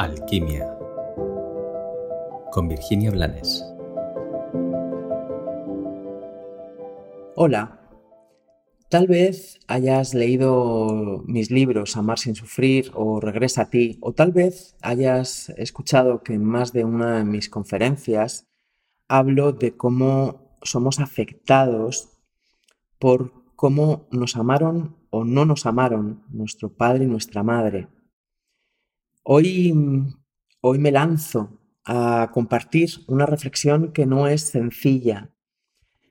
Alquimia con Virginia Blanes. Hola, tal vez hayas leído mis libros Amar sin sufrir o Regresa a ti, o tal vez hayas escuchado que en más de una de mis conferencias hablo de cómo somos afectados por cómo nos amaron o no nos amaron nuestro padre y nuestra madre. Hoy, hoy me lanzo a compartir una reflexión que no es sencilla,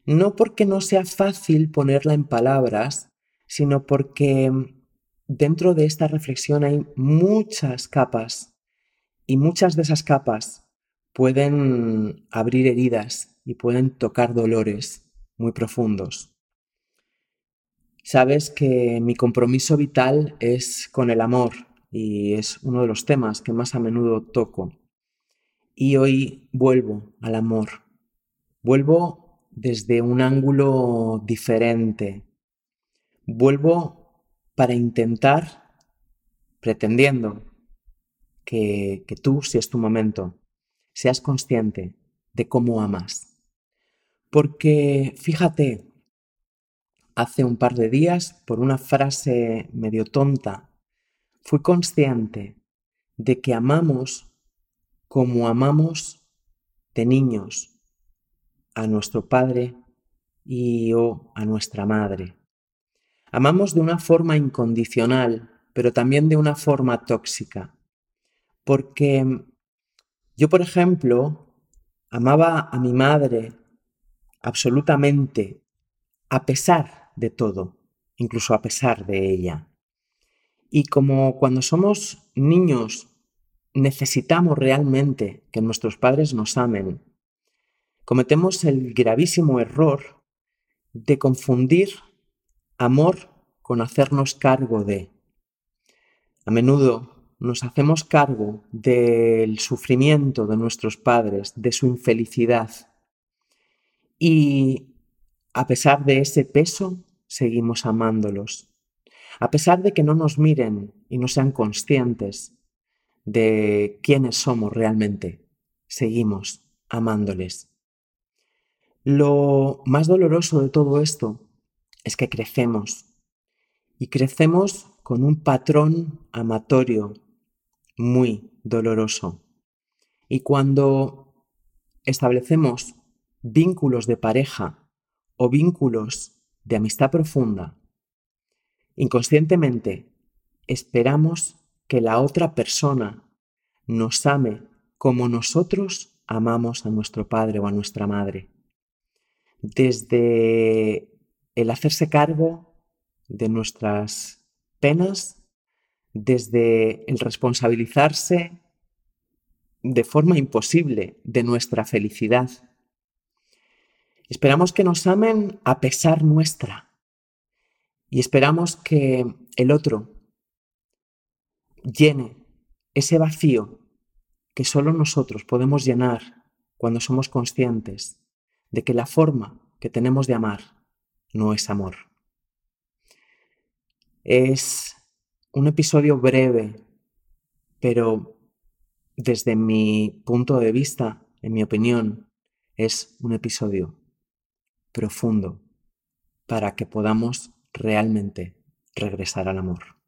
no porque no sea fácil ponerla en palabras, sino porque dentro de esta reflexión hay muchas capas y muchas de esas capas pueden abrir heridas y pueden tocar dolores muy profundos. Sabes que mi compromiso vital es con el amor y es uno de los temas que más a menudo toco. Y hoy vuelvo al amor. Vuelvo desde un ángulo diferente. Vuelvo para intentar, pretendiendo que, que tú, si es tu momento, seas consciente de cómo amas. Porque fíjate, hace un par de días, por una frase medio tonta, fui consciente de que amamos como amamos de niños a nuestro padre y o a nuestra madre. Amamos de una forma incondicional, pero también de una forma tóxica. Porque yo, por ejemplo, amaba a mi madre absolutamente, a pesar de todo, incluso a pesar de ella. Y como cuando somos niños necesitamos realmente que nuestros padres nos amen, cometemos el gravísimo error de confundir amor con hacernos cargo de. A menudo nos hacemos cargo del sufrimiento de nuestros padres, de su infelicidad. Y a pesar de ese peso, seguimos amándolos. A pesar de que no nos miren y no sean conscientes de quiénes somos realmente, seguimos amándoles. Lo más doloroso de todo esto es que crecemos y crecemos con un patrón amatorio muy doloroso. Y cuando establecemos vínculos de pareja o vínculos de amistad profunda, inconscientemente esperamos que la otra persona nos ame como nosotros amamos a nuestro padre o a nuestra madre. Desde el hacerse cargo de nuestras penas, desde el responsabilizarse de forma imposible de nuestra felicidad Esperamos que nos amen a pesar nuestra. Y esperamos que el otro llene ese vacío que solo nosotros podemos llenar cuando somos conscientes de que la forma que tenemos de amar no es amor. Es un episodio breve, pero desde mi punto de vista, en mi opinión, es un episodio profundo para que podamos realmente regresar al amor.